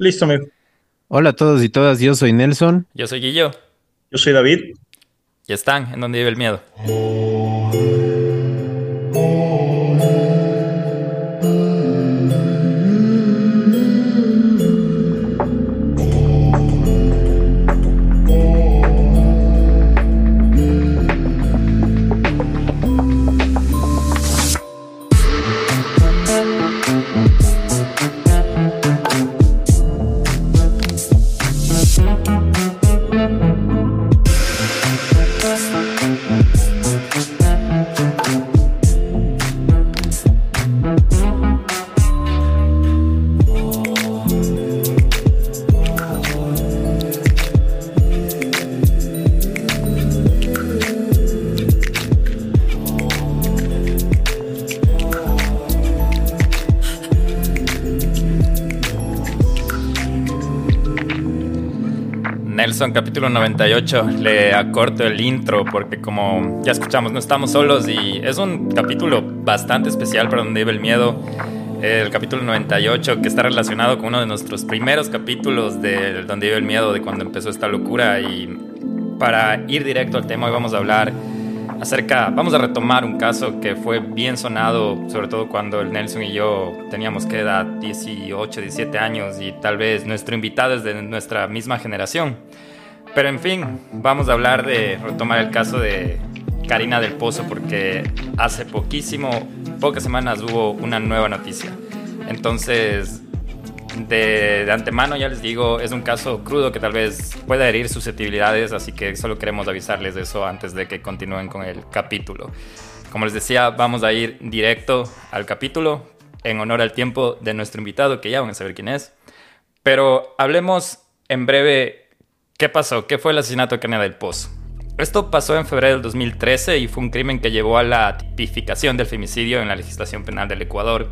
Listo, amigo. Hola a todos y todas, yo soy Nelson. Yo soy Guillo. Yo soy David. Y están en donde vive el miedo. Capítulo 98. Le acorto el intro porque como ya escuchamos, no estamos solos y es un capítulo bastante especial para donde vive el miedo. El capítulo 98 que está relacionado con uno de nuestros primeros capítulos de Donde vive el miedo, de cuando empezó esta locura. Y para ir directo al tema, hoy vamos a hablar acerca, vamos a retomar un caso que fue bien sonado, sobre todo cuando el Nelson y yo teníamos que edad 18, 17 años y tal vez nuestro invitado es de nuestra misma generación. Pero en fin, vamos a hablar de retomar el caso de Karina del Pozo porque hace poquísimo, pocas semanas hubo una nueva noticia. Entonces, de, de, antemano ya les digo, es un caso crudo que tal vez pueda herir susceptibilidades, así que solo queremos avisarles de eso antes de que continúen con el capítulo. Como les decía, vamos a ir directo al capítulo en honor al tiempo de nuestro invitado, que ya van a saber quién es. Pero hablemos en breve qué pasó, qué fue el asesinato de Canela del Pozo. Esto pasó en febrero del 2013 y fue un crimen que llevó a la tipificación del femicidio en la legislación penal del Ecuador.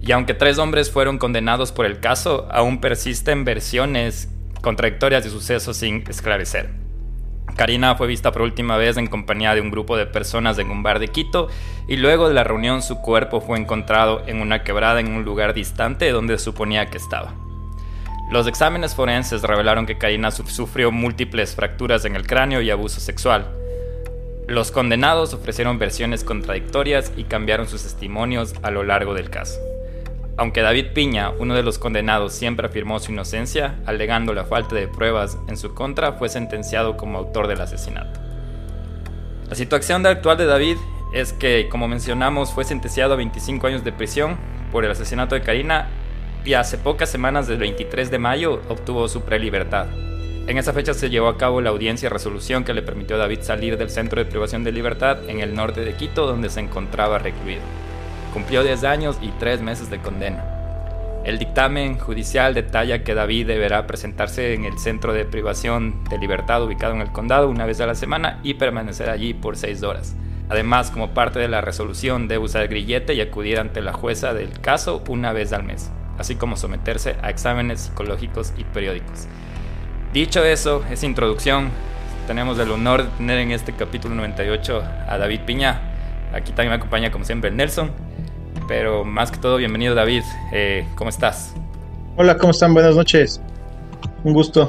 Y aunque tres hombres fueron condenados por el caso, aún persisten versiones contradictorias de sucesos sin esclarecer. Karina fue vista por última vez en compañía de un grupo de personas en un bar de Quito y luego de la reunión su cuerpo fue encontrado en una quebrada en un lugar distante donde suponía que estaba. Los exámenes forenses revelaron que Karina sufrió múltiples fracturas en el cráneo y abuso sexual. Los condenados ofrecieron versiones contradictorias y cambiaron sus testimonios a lo largo del caso. Aunque David Piña, uno de los condenados, siempre afirmó su inocencia, alegando la falta de pruebas en su contra, fue sentenciado como autor del asesinato. La situación actual de David es que, como mencionamos, fue sentenciado a 25 años de prisión por el asesinato de Karina y hace pocas semanas, del 23 de mayo, obtuvo su prelibertad. En esa fecha se llevó a cabo la audiencia resolución que le permitió a David salir del centro de privación de libertad en el norte de Quito, donde se encontraba recluido. Cumplió 10 años y 3 meses de condena. El dictamen judicial detalla que David deberá presentarse en el centro de privación de libertad ubicado en el condado una vez a la semana y permanecer allí por 6 horas. Además, como parte de la resolución, debe usar grillete y acudir ante la jueza del caso una vez al mes, así como someterse a exámenes psicológicos y periódicos. Dicho eso, esa introducción, tenemos el honor de tener en este capítulo 98 a David Piña. Aquí también me acompaña como siempre Nelson. Pero más que todo, bienvenido David. Eh, ¿Cómo estás? Hola, ¿cómo están? Buenas noches. Un gusto.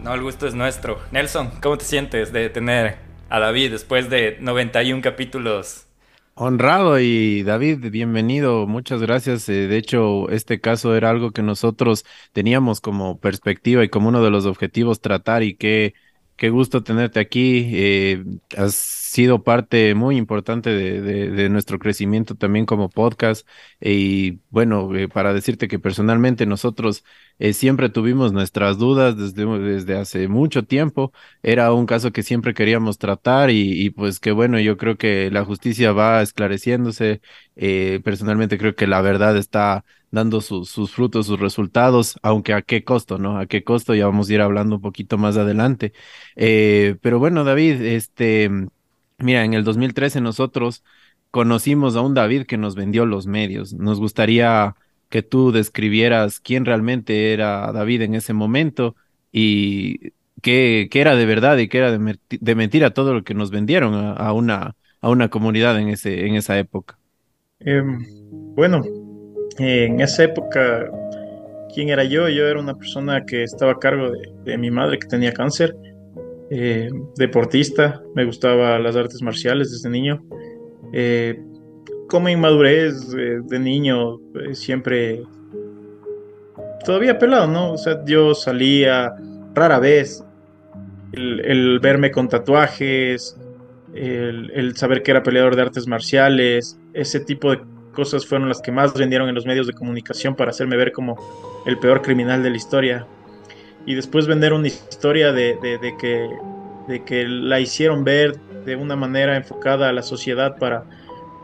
No, el gusto es nuestro. Nelson, ¿cómo te sientes de tener a David después de 91 capítulos? Honrado y David, bienvenido, muchas gracias. Eh, de hecho, este caso era algo que nosotros teníamos como perspectiva y como uno de los objetivos tratar y qué, qué gusto tenerte aquí. Eh, has sido parte muy importante de, de, nuestro crecimiento también como podcast. Y bueno, eh, para decirte que personalmente nosotros eh, siempre tuvimos nuestras dudas desde, desde hace mucho tiempo. Era un caso que siempre queríamos tratar y, pues que bueno, yo creo que la justicia va esclareciéndose. Eh, personalmente creo que la verdad está dando sus, sus frutos, sus resultados, aunque a qué costo, ¿no? A qué costo ya vamos a ir hablando un poquito más adelante. Pero bueno, David, este Mira, en el 2013 nosotros conocimos a un David que nos vendió los medios. Nos gustaría que tú describieras quién realmente era David en ese momento y qué, era de verdad y qué era de, mentira todo lo que nos vendieron a, una, a una comunidad en, ese, en esa época. Eh, bueno, eh, en esa época quién era yo. Yo era una persona que estaba a cargo de, mi madre que tenía cáncer, eh, deportista, me gustaba las artes marciales desde niño. Eh, como inmadurez de niño, siempre todavía pelado, ¿no? O sea, yo salía rara vez. El, verme con tatuajes, el, saber que era peleador de artes marciales, ese tipo de cosas fueron las que más rindieron en los medios de comunicación para hacerme ver como el peor criminal de la historia. Y después vender una historia de, que, de que la hicieron ver de una manera enfocada a la sociedad para,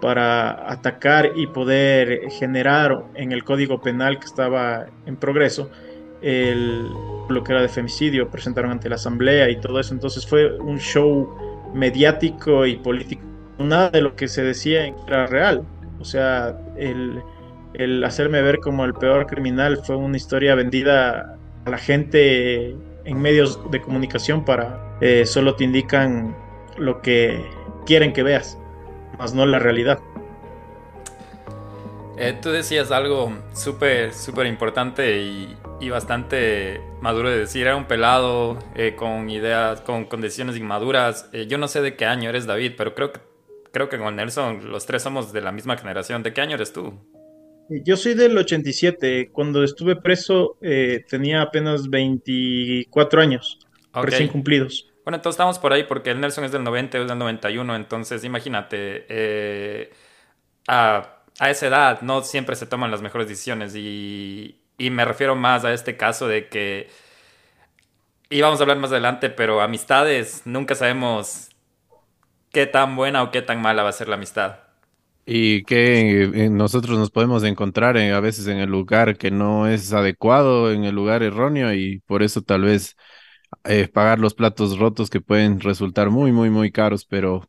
para atacar y poder generar en el código penal que estaba en progreso el, lo que era de femicidio, presentaron ante la asamblea y todo eso. Entonces fue un show mediático y político. Nada de lo que se decía era real. O sea, el, el hacerme ver como el peor criminal fue una historia vendida a la gente en medios de comunicación para eh, solo te indican lo que quieren que veas, más no la realidad. Eh, tú decías algo súper, súper importante y, bastante maduro de decir. Era un pelado eh, con ideas, con, condiciones inmaduras. yo no sé de qué año eres, David, pero creo que creo que con Nelson los tres somos de la misma generación. ¿De qué año eres tú? Yo soy del 87. Cuando estuve preso eh, tenía apenas 24 años, recién cumplidos. Bueno, entonces estamos por ahí porque el Nelson es del 90, es del 91, entonces imagínate, eh, a, a, esa edad no siempre se toman las mejores decisiones y, y me refiero más a este caso de que, y vamos a hablar más adelante, pero amistades nunca sabemos qué tan buena o qué tan mala va a ser la amistad. Y que eh, nosotros nos podemos encontrar a veces en el lugar que no es adecuado, en el lugar erróneo, y por eso tal vez eh, pagar los platos rotos que pueden resultar muy, muy, muy caros. Pero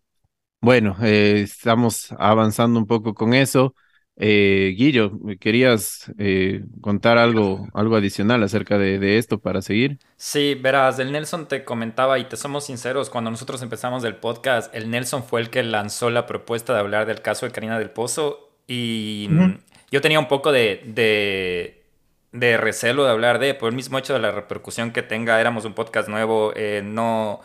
bueno, eh, estamos avanzando un poco con eso. Eh, Guillo, ¿querías eh, contar algo, algo adicional acerca de, esto para seguir? Sí, verás, el Nelson te comentaba y te somos sinceros, cuando nosotros empezamos el podcast, el Nelson fue el que lanzó la propuesta de hablar del caso de Karina del Pozo y yo tenía un poco de, de, recelo de hablar de, por el mismo hecho de la repercusión que tenga, éramos un podcast nuevo, eh, no,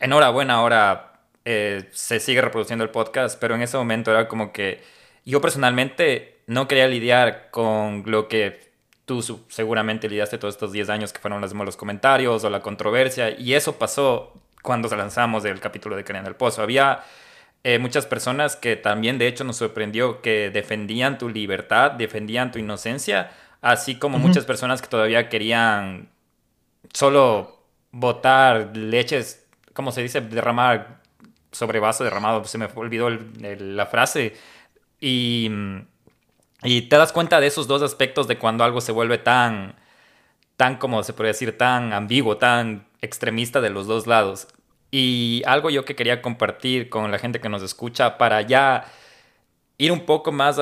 enhorabuena ahora se sigue reproduciendo el podcast, pero en ese momento era como que yo personalmente no quería lidiar con lo que tú seguramente lidiaste todos estos 10 años que fueron los, los comentarios o la controversia y eso pasó cuando lanzamos el capítulo de Karina del Pozo. Había eh, muchas personas que también de hecho nos sorprendió que defendían tu libertad, defendían tu inocencia, así como muchas personas que todavía querían solo botar leches, ¿cómo se dice? Derramar sobre vaso derramado, se me olvidó la frase y, y te das cuenta de esos dos aspectos de cuando algo se vuelve tan, tan, como se podría decir, tan ambiguo, tan extremista de los dos lados. Y algo yo que quería compartir con la gente que nos escucha para ya ir un poco más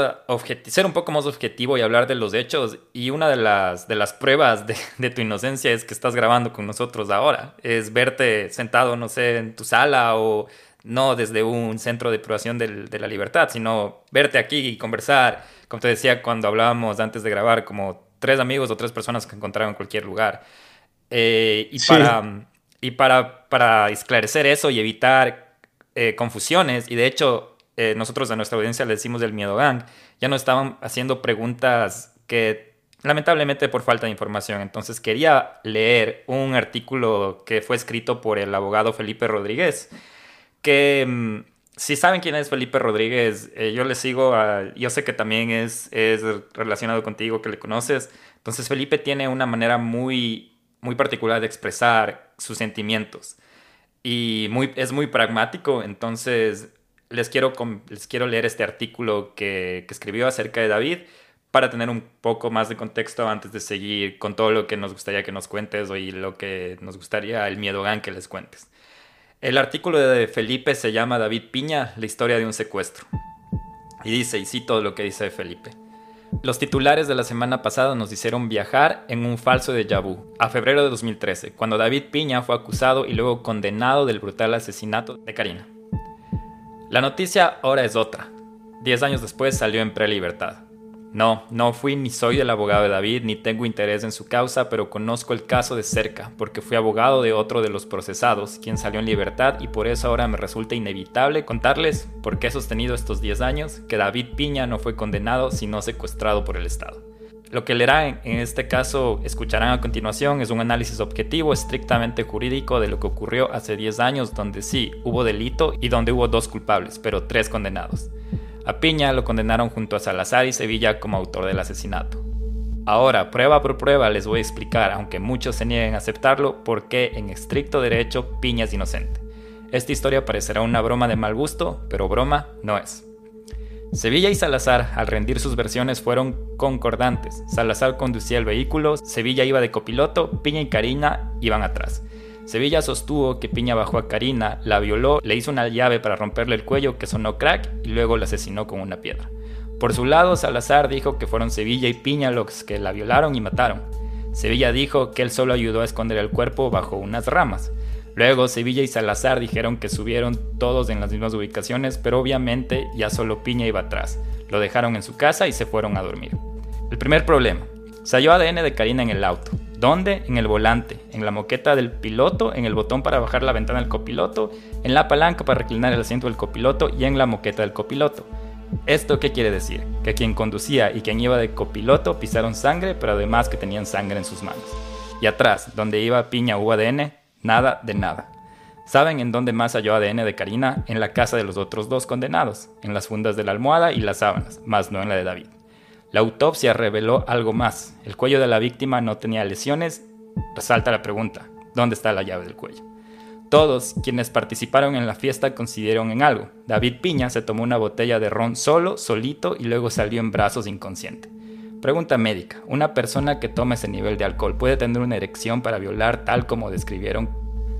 ser un poco más objetivo y hablar de los hechos. Y una de las, de las pruebas de, de, tu inocencia es que estás grabando con nosotros ahora. Es verte sentado, no sé, en tu sala o no desde un centro de privación de la libertad, sino verte aquí y conversar, como te decía cuando hablábamos antes de grabar, como tres amigos o tres personas que encontraron en cualquier lugar. Eh, y para, y para, para, esclarecer eso y evitar eh, confusiones, y de hecho eh, nosotros a nuestra audiencia le decimos del miedo gang, ya nos estaban haciendo preguntas que lamentablemente por falta de información. Entonces quería leer un artículo que fue escrito por el abogado Felipe Rodríguez que mm, si saben quién es Felipe Rodríguez, eh, yo le sigo, yo sé que también es, es relacionado contigo, que le conoces. Entonces Felipe tiene una manera muy, muy particular de expresar sus sentimientos y muy, es muy pragmático. Entonces les quiero, les quiero leer este artículo que, que escribió acerca de David para tener un poco más de contexto antes de seguir con todo lo que nos gustaría que nos cuentes y lo que nos gustaría el miedo gan que les cuentes. El artículo de Felipe se llama David Piña, la historia de un secuestro. Y dice, y cito lo que dice Felipe. Los titulares de la semana pasada nos hicieron viajar en un falso de vu a febrero de 2013, cuando David Piña fue acusado y luego condenado del brutal asesinato de Karina. La noticia ahora es otra. Diez años después salió en prelibertad. No, no fui ni soy el abogado de David, ni tengo interés en su causa, pero conozco el caso de cerca, porque fui abogado de otro de los procesados, quien salió en libertad, y por eso ahora me resulta inevitable contarles, porque he sostenido estos 10 años, que David Piña no fue condenado, sino secuestrado por el Estado. Lo que leerá en este caso, escucharán a continuación, es un análisis objetivo, estrictamente jurídico de lo que ocurrió hace 10 años, donde sí hubo delito y donde hubo dos culpables, pero tres condenados. A Piña lo condenaron junto a Salazar y Sevilla como autor del asesinato. Ahora, prueba por prueba, les voy a explicar, aunque muchos se nieguen a aceptarlo, por qué en estricto derecho Piña es inocente. Esta historia parecerá una broma de mal gusto, pero broma no es. Sevilla y Salazar, al rendir sus versiones, fueron concordantes. Salazar conducía el vehículo, Sevilla iba de copiloto, Piña y Karina iban atrás. Sevilla sostuvo que Piña bajó a Karina, la violó, le hizo una llave para romperle el cuello que sonó crack y luego la asesinó con una piedra. Por su lado, Salazar dijo que fueron Sevilla y Piña los que la violaron y mataron. Sevilla dijo que él solo ayudó a esconder el cuerpo bajo unas ramas. Luego Sevilla y Salazar dijeron que subieron todos en las mismas ubicaciones, pero obviamente ya solo Piña iba atrás. Lo dejaron en su casa y se fueron a dormir. El primer problema. Se halló ADN de Karina en el auto. ¿Dónde? En el volante, en la moqueta del piloto, en el botón para bajar la ventana del copiloto, en la palanca para reclinar el asiento del copiloto y en la moqueta del copiloto. ¿Esto qué quiere decir? Que quien conducía y quien iba de copiloto pisaron sangre, pero además que tenían sangre en sus manos. Y atrás, donde iba Piña u ADN, nada de nada. ¿Saben en dónde más halló ADN de Karina? En la casa de los otros dos condenados, en las fundas de la almohada y las sábanas, más no en la de David. La autopsia reveló algo más. El cuello de la víctima no tenía lesiones. Resalta la pregunta, ¿dónde está la llave del cuello? Todos quienes participaron en la fiesta coincidieron en algo. David Piña se tomó una botella de ron solo, solito, y luego salió en brazos inconsciente. Pregunta médica. ¿Una persona que toma ese nivel de alcohol puede tener una erección para violar tal como describieron?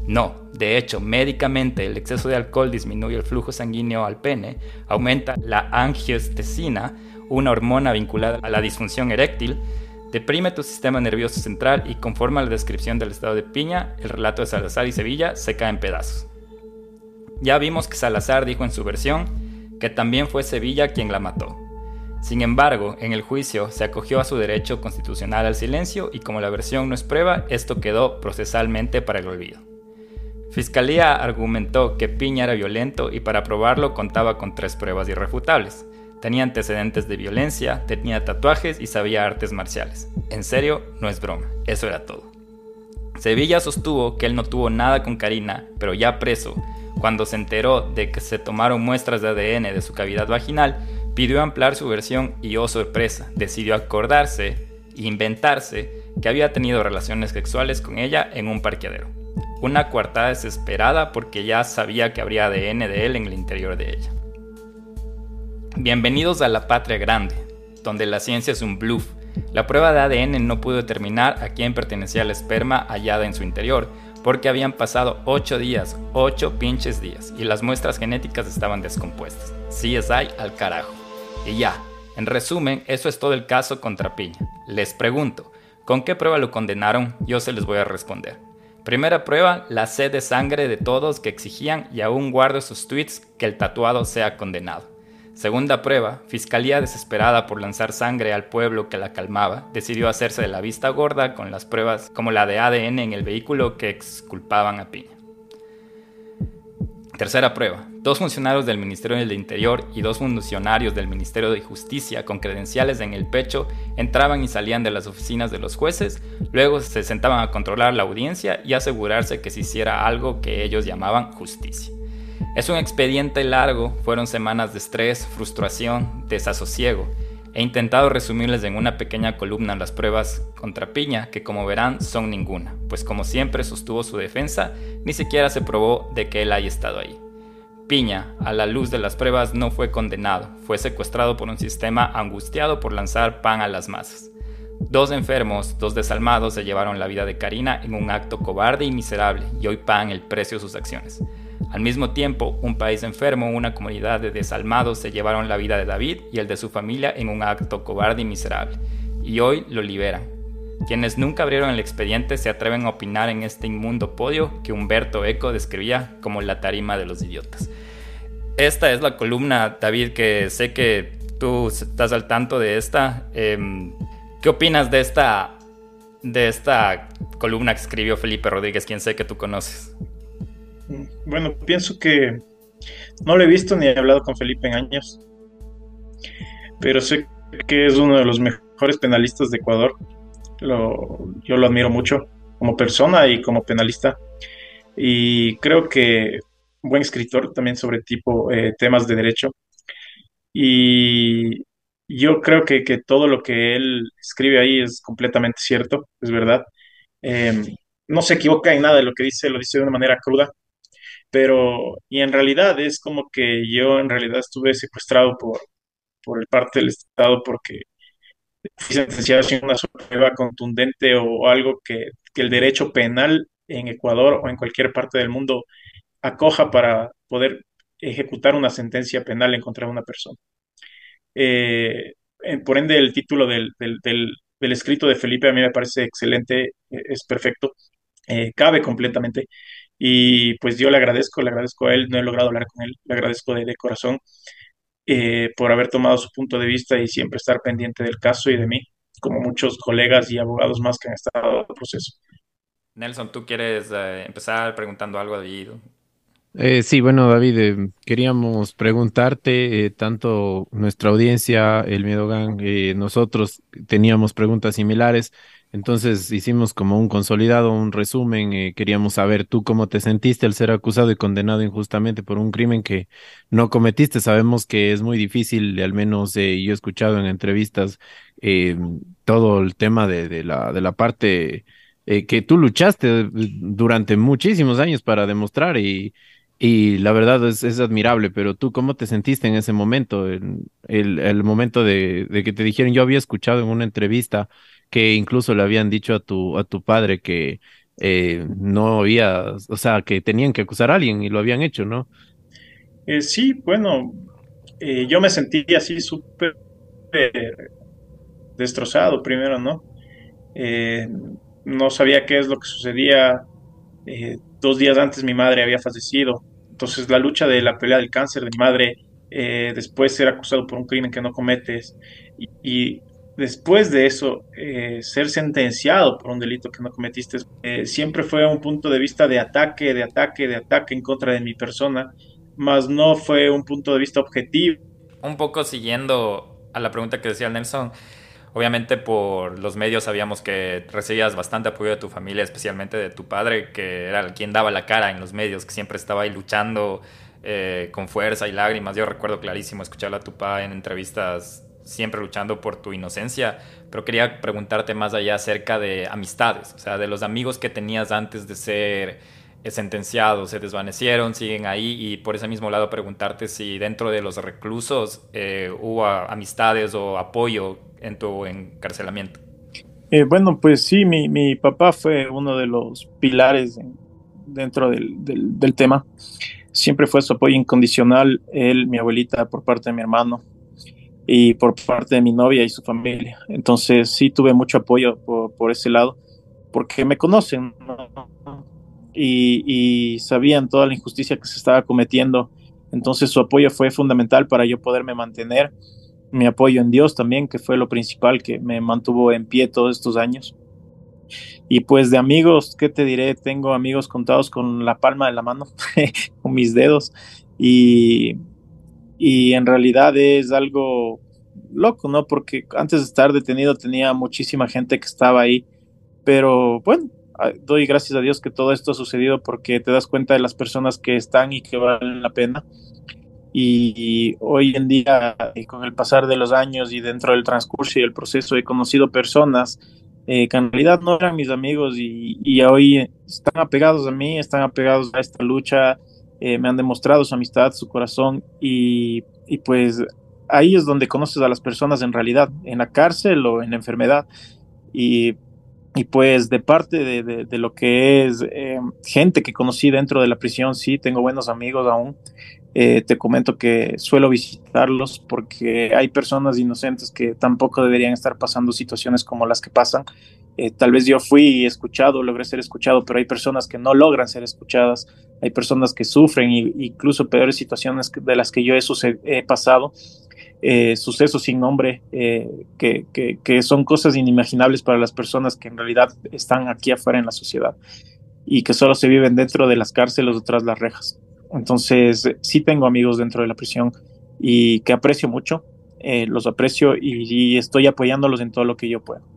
No. De hecho, médicamente el exceso de alcohol disminuye el flujo sanguíneo al pene, aumenta la angiostesina, una hormona vinculada a la disfunción eréctil, deprime tu sistema nervioso central y conforme a la descripción del estado de piña, el relato de Salazar y Sevilla se cae en pedazos. Ya vimos que Salazar dijo en su versión que también fue Sevilla quien la mató. Sin embargo, en el juicio se acogió a su derecho constitucional al silencio y como la versión no es prueba, esto quedó procesalmente para el olvido. Fiscalía argumentó que Piña era violento y para probarlo contaba con tres pruebas irrefutables. Tenía antecedentes de violencia, tenía tatuajes y sabía artes marciales. En serio, no es broma, eso era todo. Sevilla sostuvo que él no tuvo nada con Karina, pero ya preso, cuando se enteró de que se tomaron muestras de ADN de su cavidad vaginal, pidió ampliar su versión y, oh sorpresa, decidió acordarse e inventarse que había tenido relaciones sexuales con ella en un parqueadero. Una coartada desesperada porque ya sabía que habría ADN de él en el interior de ella. Bienvenidos a la patria grande, donde la ciencia es un bluff. La prueba de ADN no pudo determinar a quién pertenecía el esperma hallada en su interior, porque habían pasado 8 días, 8 pinches días, y las muestras genéticas estaban descompuestas. CSI al carajo. Y ya, en resumen, eso es todo el caso contra Piña. Les pregunto, ¿con qué prueba lo condenaron? Yo se les voy a responder. Primera prueba, la sed de sangre de todos que exigían y aún guardo sus tweets que el tatuado sea condenado. Segunda prueba, Fiscalía desesperada por lanzar sangre al pueblo que la calmaba, decidió hacerse de la vista gorda con las pruebas como la de ADN en el vehículo que exculpaban a Piña. Tercera prueba, dos funcionarios del Ministerio del Interior y dos funcionarios del Ministerio de Justicia con credenciales en el pecho entraban y salían de las oficinas de los jueces, luego se sentaban a controlar la audiencia y asegurarse que se hiciera algo que ellos llamaban justicia. Es un expediente largo, fueron semanas de estrés, frustración, desasosiego. He intentado resumirles en una pequeña columna las pruebas contra Piña, que como verán son ninguna, pues como siempre sostuvo su defensa, ni siquiera se probó de que él haya estado ahí. Piña, a la luz de las pruebas, no fue condenado, fue secuestrado por un sistema angustiado por lanzar pan a las masas. Dos enfermos, dos desalmados se llevaron la vida de Karina en un acto cobarde y miserable, y hoy pagan el precio de sus acciones. Al mismo tiempo, un país enfermo, una comunidad de desalmados se llevaron la vida de David y el de su familia en un acto cobarde y miserable, y hoy lo liberan. Quienes nunca abrieron el expediente se atreven a opinar en este inmundo podio que Humberto Eco describía como la tarima de los idiotas. Esta es la columna, David, que sé que tú estás al tanto de esta. Em, ¿Qué opinas de esta, de esta columna que escribió Felipe Rodríguez, quien sé que tú conoces? Bueno, pienso que no lo he visto ni he hablado con Felipe en años, pero sé que es uno de los mejores penalistas de Ecuador. yo lo admiro mucho como persona y como penalista. Y creo que buen escritor también sobre tipo eh, temas de derecho. Y yo creo que, todo lo que él escribe ahí es completamente cierto, es verdad. Em, no se equivoca en nada de lo que dice, lo dice de una manera cruda, pero y en realidad es como que yo en realidad estuve secuestrado por, por el parte del Estado porque fui sentenciado sin una prueba contundente o algo que, que el derecho penal en Ecuador o en cualquier parte del mundo acoja para poder ejecutar una sentencia penal en contra de una persona. Eh, por ende, el título del, escrito de Felipe a mí me parece excelente, eh, es perfecto, eh, cabe completamente. Y pues yo le agradezco, le agradezco a él, no he logrado hablar con él, le agradezco de, corazón por haber tomado su punto de vista y siempre estar pendiente del caso y de mí, como muchos colegas y abogados más que han estado en el proceso. Nelson, ¿tú quieres empezar preguntando algo, David? Eh, sí, bueno, David, eh, queríamos preguntarte, eh, tanto nuestra audiencia, el Miedo Gang, nosotros teníamos preguntas similares, entonces hicimos como un consolidado, un resumen, queríamos saber tú cómo te sentiste al ser acusado y condenado injustamente por un crimen que no cometiste. Sabemos que es muy difícil, al menos yo he escuchado en entrevistas todo el tema de, la, parte... que tú luchaste durante muchísimos años para demostrar y, la verdad es, es, admirable, pero tú, ¿cómo te sentiste en ese momento? El, el, momento de, de, que te dijeron, yo había escuchado en una entrevista que incluso le habían dicho a tu, a tu padre que eh, no había, o sea, que tenían que acusar a alguien y lo habían hecho, ¿no? Eh, sí, bueno, eh, yo me sentí así súper destrozado primero, ¿no? no sabía qué es lo que sucedía dos días antes mi madre había fallecido. Entonces la lucha de la pelea del cáncer de mi madre, eh, después ser acusado por un crimen que no cometes y, después de eso eh, ser sentenciado por un delito que no cometiste, eh, siempre fue un punto de vista de ataque, de ataque, de ataque en contra de mi persona, más no fue un punto de vista objetivo. Un poco siguiendo a la pregunta que decía Nelson, Obviamente por los medios sabíamos que recibías bastante apoyo de tu familia, especialmente de tu padre, que era quien daba la cara en los medios, que siempre estaba ahí luchando eh, con fuerza y lágrimas. Yo recuerdo clarísimo escucharlo a tu papá en entrevistas, siempre luchando por tu inocencia, pero quería preguntarte más allá acerca de amistades, o sea, de los amigos que tenías antes de ser eh, sentenciados, se desvanecieron, siguen ahí y por ese mismo lado preguntarte si dentro de los reclusos eh, hubo amistades o apoyo en tu encarcelamiento? Eh, bueno, pues sí, mi, mi, papá fue uno de los pilares dentro del, del, tema. Siempre fue su apoyo incondicional, él, mi abuelita por parte de mi hermano y por parte de mi novia y su familia. Entonces sí tuve mucho apoyo por, por ese lado, porque me conocen y, y, sabían toda la injusticia que se estaba cometiendo. Entonces su apoyo fue fundamental para yo poderme mantener mi apoyo en Dios también, que fue lo principal que me mantuvo en pie todos estos años. Y pues de amigos, ¿qué te diré? Tengo amigos contados con la palma de la mano, con mis dedos. Y, y en realidad es algo loco, ¿no? Porque antes de estar detenido tenía muchísima gente que estaba ahí. Pero bueno, doy gracias a Dios que todo esto ha sucedido porque te das cuenta de las personas que están y que valen la pena y hoy en día, y con el pasar de los años y dentro del transcurso y el proceso, he conocido personas eh, que en realidad no eran mis amigos y, y, hoy están apegados a mí, están apegados a esta lucha, eh, me han demostrado su amistad, su corazón y, y, pues ahí es donde conoces a las personas en realidad, en la cárcel o en la enfermedad. Y, y pues de parte de, de, lo que es eh, gente que conocí dentro de la prisión, sí, tengo buenos amigos aún. Eh, te comento que suelo visitarlos porque hay personas inocentes que tampoco deberían estar pasando situaciones como las que pasan eh, tal vez yo fui escuchado, logré ser escuchado, pero hay personas que no logran ser escuchadas, hay personas que sufren incluso peores situaciones de las que yo he, pasado, eh, sucesos sin nombre, eh, que, que, son cosas inimaginables para las personas que en realidad están aquí afuera en la sociedad y que solo se viven dentro de las cárceles o tras las rejas. Entonces, sí tengo amigos dentro de la prisión y que aprecio mucho, los aprecio y estoy apoyándolos en todo lo que yo puedo.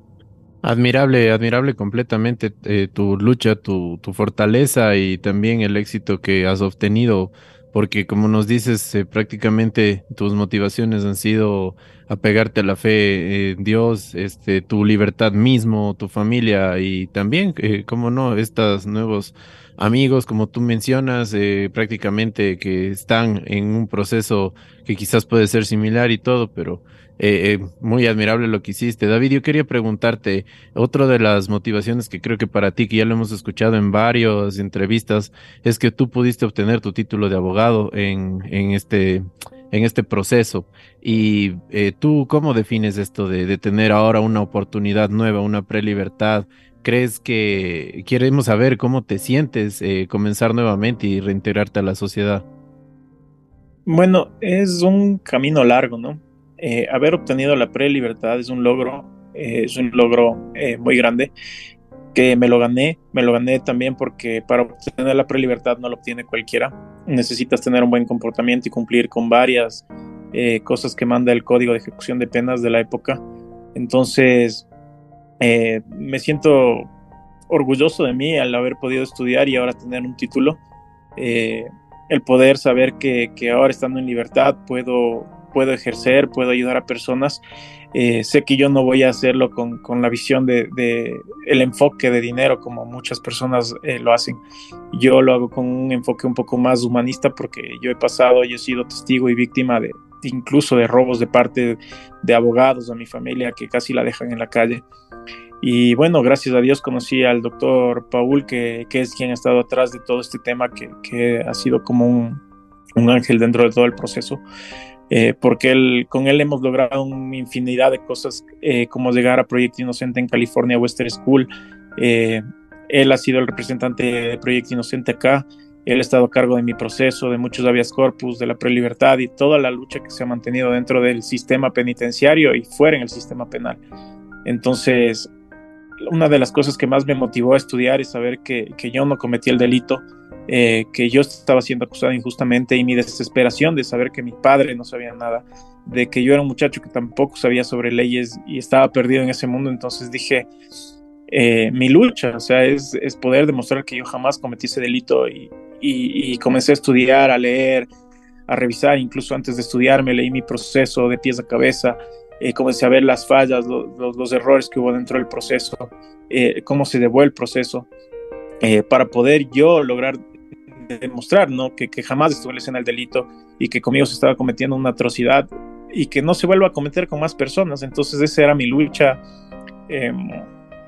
Admirable, admirable completamente eh, tu lucha, tu, tu, fortaleza y también el éxito que has obtenido, porque como nos dices, eh, prácticamente tus motivaciones han sido apegarte a la fe en Dios, este, tu libertad mismo, tu familia y también, eh, como no, estos nuevos amigos, como tú mencionas, eh, prácticamente que están en un proceso que quizás puede ser similar y todo, pero eh, eh, muy admirable lo que hiciste. David, yo quería preguntarte, otra de las motivaciones que creo que para ti, que ya lo hemos escuchado en varias entrevistas, es que tú pudiste obtener tu título de abogado en, en este en este proceso. ¿Y tú cómo defines esto de, de, tener ahora una oportunidad nueva, una prelibertad crees que queremos saber cómo te sientes eh, comenzar nuevamente y reintegrarte a la sociedad? Bueno, es un camino largo, ¿no? Eh, haber obtenido la pre-libertad es un logro, eh, es un logro muy grande que me lo gané, me lo gané también porque para obtener la pre-libertad no lo obtiene cualquiera. Necesitas tener un buen comportamiento y cumplir con varias cosas que manda el Código de Ejecución de Penas de la época. Entonces, eh, me siento orgulloso de mí al haber podido estudiar y ahora tener un título. Eh, el poder saber que, ahora estando en libertad puedo, puedo ejercer, puedo ayudar a personas. Eh, sé que yo no voy a hacerlo con, la visión de, el enfoque de dinero como muchas personas lo hacen. Yo lo hago con un enfoque un poco más humanista porque yo he pasado, yo he sido testigo y víctima de incluso de robos de parte de abogados a mi familia que casi la dejan en la calle. Y bueno, gracias a Dios conocí al doctor Paul, que, que es quien ha estado atrás de todo este tema, que, que ha sido como un, un, ángel dentro de todo el proceso, eh, porque él, con él hemos logrado una infinidad de cosas, eh, como llegar a Proyecto Inocente en California Western School. Eh, él ha sido el representante de Proyecto Inocente acá. Él ha estado a cargo de mi proceso, de muchos habeas corpus, de la prelibertad y toda la lucha que se ha mantenido dentro del sistema penitenciario y fuera en el sistema penal. Entonces, una de las cosas que más me motivó a estudiar es saber que, yo no cometí el delito, eh, que yo estaba siendo acusado injustamente y mi desesperación de saber que mi padre no sabía nada, de que yo era un muchacho que tampoco sabía sobre leyes y estaba perdido en ese mundo. Entonces dije, eh, mi lucha, o sea, es, poder demostrar que yo jamás cometí ese delito y, y, comencé a estudiar, a leer, a revisar, incluso antes de estudiar me leí mi proceso de pies a cabeza eh, comencé a ver las fallas, los, errores que hubo dentro del proceso, eh, cómo se devuelve el proceso, eh, para poder yo lograr demostrar ¿no? que, que jamás estuve en el delito y que conmigo se estaba cometiendo una atrocidad y que no se vuelva a cometer con más personas. Entonces esa era mi lucha em,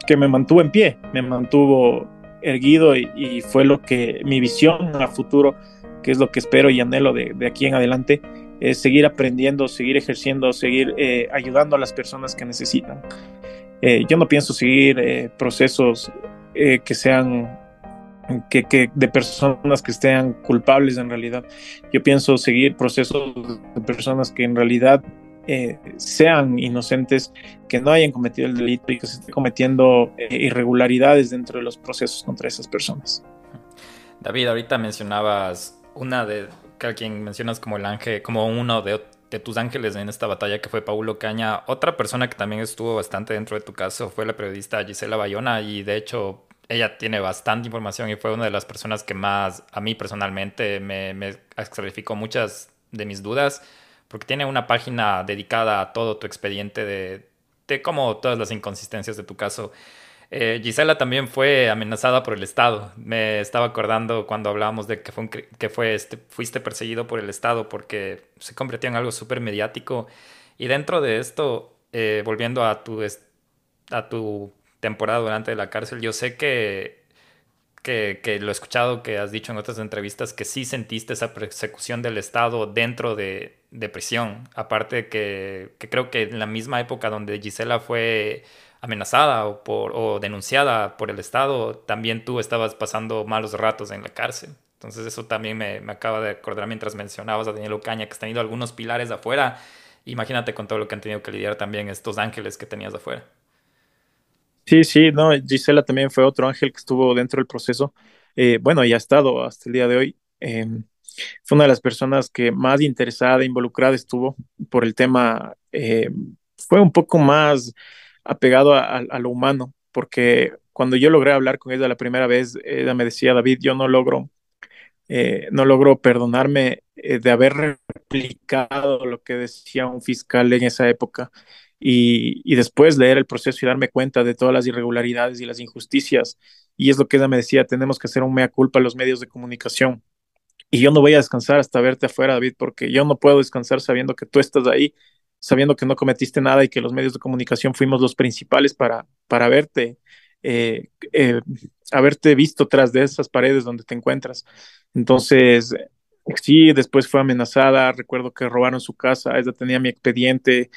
que me mantuvo en pie, me mantuvo erguido y, fue lo que mi visión a futuro, que es lo que espero y anhelo de, de aquí en adelante, es seguir aprendiendo, seguir ejerciendo, seguir eh, ayudando a las personas que necesitan. Eh, yo no pienso seguir eh, procesos que sean que, que, de personas que estén culpables en realidad. Yo pienso seguir procesos de personas que en realidad sean inocentes, que no hayan cometido el delito y que se estén cometiendo irregularidades dentro de los procesos contra esas personas. David, ahorita mencionabas una de que quien mencionas como el ángel, como uno de, tus ángeles en esta batalla que fue Paulo Caña. Otra persona que también estuvo bastante dentro de tu caso fue la periodista Gisela Bayona y de hecho ella tiene bastante información y fue una de las personas que más a mí personalmente me, me clarificó muchas de mis dudas porque tiene una página dedicada a todo tu expediente de, de cómo todas las inconsistencias de tu caso. Eh, Gisela también fue amenazada por el Estado. Me estaba acordando cuando hablábamos de que, fue, que fue este, fuiste perseguido por el Estado porque se convirtió en algo súper mediático. Y dentro de esto, eh, volviendo a tu, a tu temporada durante la cárcel, yo sé que, que, lo he escuchado, que has dicho en otras entrevistas, que sí sentiste esa persecución del Estado dentro de, de prisión. Aparte que, que creo que en la misma época donde Gisela fue amenazada o, por, o denunciada por el Estado, también tú estabas pasando malos ratos en la cárcel. Entonces eso también me, me acaba de acordar mientras mencionabas a Daniel Ocaña, que has tenido algunos pilares afuera. Imagínate con todo lo que han tenido que lidiar también estos ángeles que tenías afuera. Sí, sí, no, Gisela también fue otro ángel que estuvo dentro del proceso. Eh, bueno, y ha estado hasta el día de hoy. Em, fue una de las personas que más interesada, involucrada estuvo por el tema. Em, fue un poco más apegado a, lo humano, porque cuando yo logré hablar con ella la primera vez, ella me decía, David, yo no logro, eh, no logro perdonarme eh, de haber replicado lo que decía un fiscal en esa época y, después leer el proceso y darme cuenta de todas las irregularidades y las injusticias. Y es lo que ella me decía, tenemos que hacer un mea culpa a los medios de comunicación. Y yo no voy a descansar hasta verte afuera, David, porque yo no puedo descansar sabiendo que tú estás ahí, sabiendo que no cometiste nada y que los medios de comunicación fuimos los principales para, para verte, eh, eh, haberte visto tras de esas paredes donde te encuentras. Entonces, sí, después fue amenazada, recuerdo que robaron su casa, ella tenía mi expediente,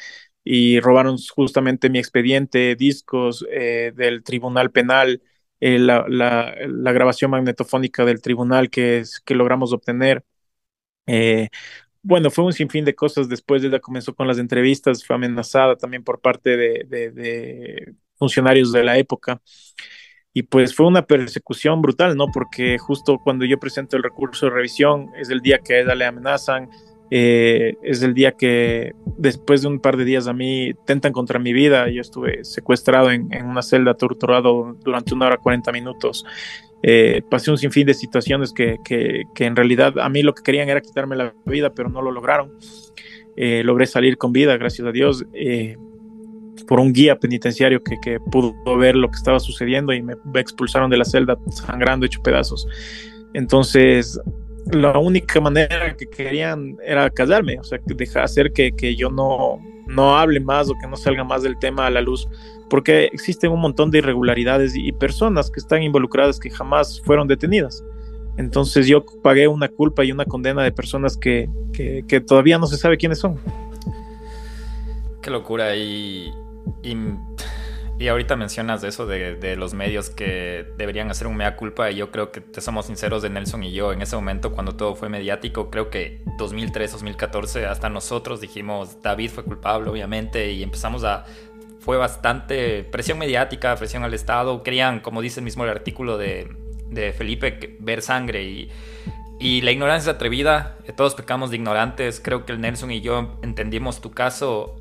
y robaron justamente mi expediente, discos eh, del Tribunal Penal, eh, la, la, grabación magnetofónica del tribunal que, es, que logramos obtener. Eh, bueno, fue un sinfín de cosas. Después ella comenzó con las entrevistas, fue amenazada también por parte de, de funcionarios de la época. Y pues fue una persecución brutal, ¿no? Porque justo cuando yo presento el recurso de revisión es el día que a ella le amenazan, eh, es el día que después de un par de días a mí tentan contra mi vida. Yo estuve secuestrado en, una celda, torturado durante una hora 40 minutos. Eh, pasé un sinfín de situaciones que, que, en realidad a mí lo que querían era quitarme la vida, pero no lo lograron. Eh, logré salir con vida, gracias a Dios, por un guía penitenciario que, que, pudo ver lo que estaba sucediendo y me expulsaron de la celda sangrando, hecho pedazos. Entonces, la única manera que querían era callarme, o sea, dejar hacer que, que, yo no, no hable más o que no salga más del tema a la luz, porque existen un montón de irregularidades y personas que están involucradas que jamás fueron detenidas. Entonces yo pagué una culpa y una condena de personas que, que, todavía no se sabe quiénes son. Qué locura y y ahorita mencionas eso de, los medios que deberían hacer un mea culpa y yo creo que te somos sinceros de Nelson y yo en ese momento cuando todo fue mediático, creo que 2003, 2014 hasta nosotros dijimos David fue culpable obviamente y empezamos a fue bastante presión mediática, presión al Estado, querían como dice el mismo el artículo de, de Felipe ver sangre y y la ignorancia es atrevida, todos pecamos de ignorantes. Creo que el Nelson y yo entendimos tu caso